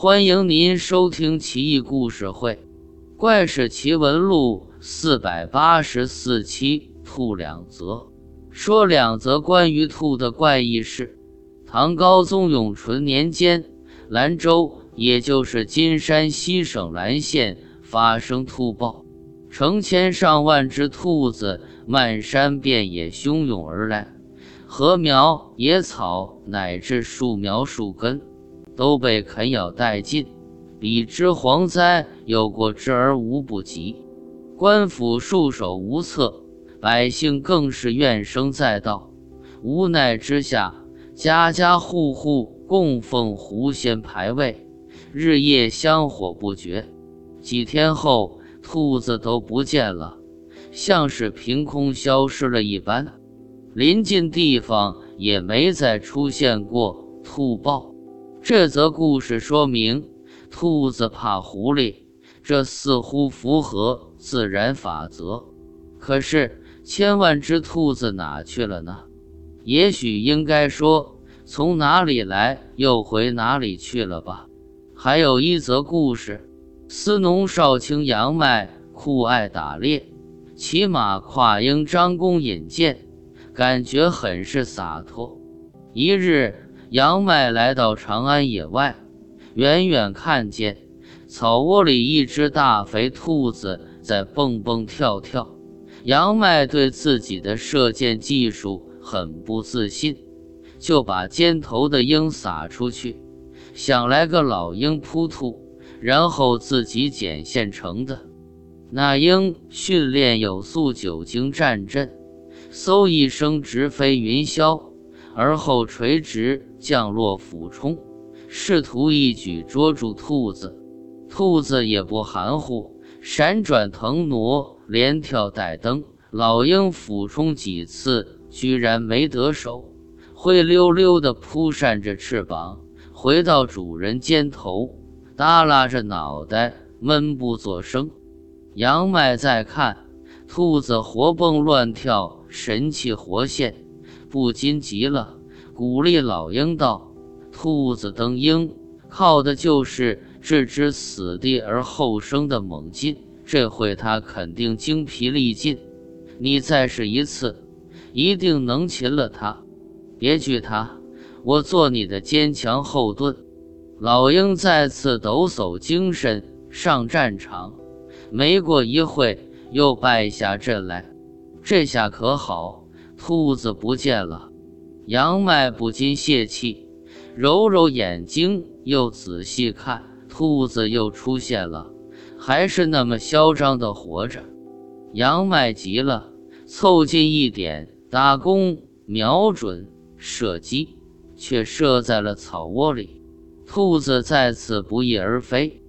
欢迎您收听《奇异故事会·怪事奇闻录》四百八十四期。兔两则，说两则关于兔的怪异事。唐高宗永淳年间，兰州，也就是今山西省兰县，发生兔暴，成千上万只兔子漫山遍野汹涌而来，禾苗、野草乃至树苗、树根。都被啃咬殆尽，比之蝗灾有过之而无不及。官府束手无策，百姓更是怨声载道。无奈之下，家家户户供奉狐仙牌位，日夜香火不绝。几天后，兔子都不见了，像是凭空消失了一般。临近地方也没再出现过兔豹。这则故事说明，兔子怕狐狸，这似乎符合自然法则。可是，千万只兔子哪去了呢？也许应该说，从哪里来又回哪里去了吧。还有一则故事：司农少卿杨迈酷爱打猎，骑马跨鹰张弓引箭，感觉很是洒脱。一日。杨迈来到长安野外，远远看见草窝里一只大肥兔子在蹦蹦跳跳。杨迈对自己的射箭技术很不自信，就把尖头的鹰撒出去，想来个老鹰扑兔，然后自己捡现成的。那鹰训练有素，久经战阵，嗖一声直飞云霄。而后垂直降落俯冲，试图一举捉住兔子。兔子也不含糊，闪转腾挪，连跳带蹬。老鹰俯冲几次，居然没得手，灰溜溜地扑扇着翅膀，回到主人肩头，耷拉着脑袋，闷不作声。杨迈再看，兔子活蹦乱跳，神气活现。不禁急了，鼓励老鹰道：“兔子蹬鹰，靠的就是置之死地而后生的猛劲。这回他肯定精疲力尽，你再试一次，一定能擒了他。别惧他，我做你的坚强后盾。”老鹰再次抖擞精神上战场，没过一会又败下阵来。这下可好。兔子不见了，杨迈不禁泄气，揉揉眼睛，又仔细看，兔子又出现了，还是那么嚣张的活着。杨迈急了，凑近一点，打弓，瞄准，射击，却射在了草窝里，兔子再次不翼而飞。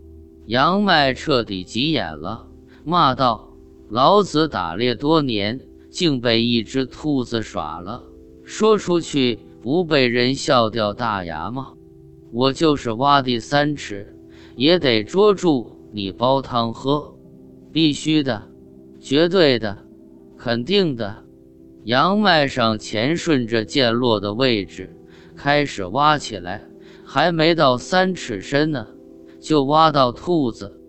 杨迈彻底急眼了，骂道：“老子打猎多年。”竟被一只兔子耍了，说出去不被人笑掉大牙吗？我就是挖地三尺，也得捉住你煲汤喝，必须的，绝对的，肯定的。杨麦上前顺着箭落的位置开始挖起来，还没到三尺深呢，就挖到兔子。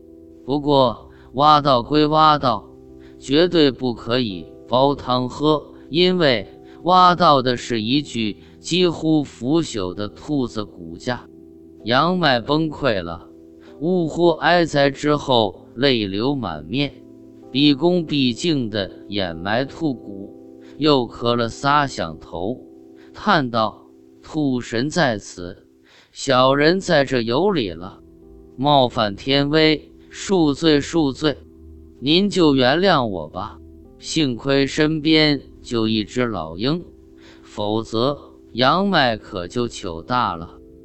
不过挖到归挖到，绝对不可以。煲汤喝，因为挖到的是一具几乎腐朽的兔子骨架。杨迈崩溃了，呜呼哀哉之后，泪流满面，毕恭毕敬地掩埋兔骨，又磕了仨响头，叹道：“兔神在此，小人在这有礼了，冒犯天威，恕罪恕罪，您就原谅我吧。”幸亏身边就一只老鹰，否则羊麦可就糗大了。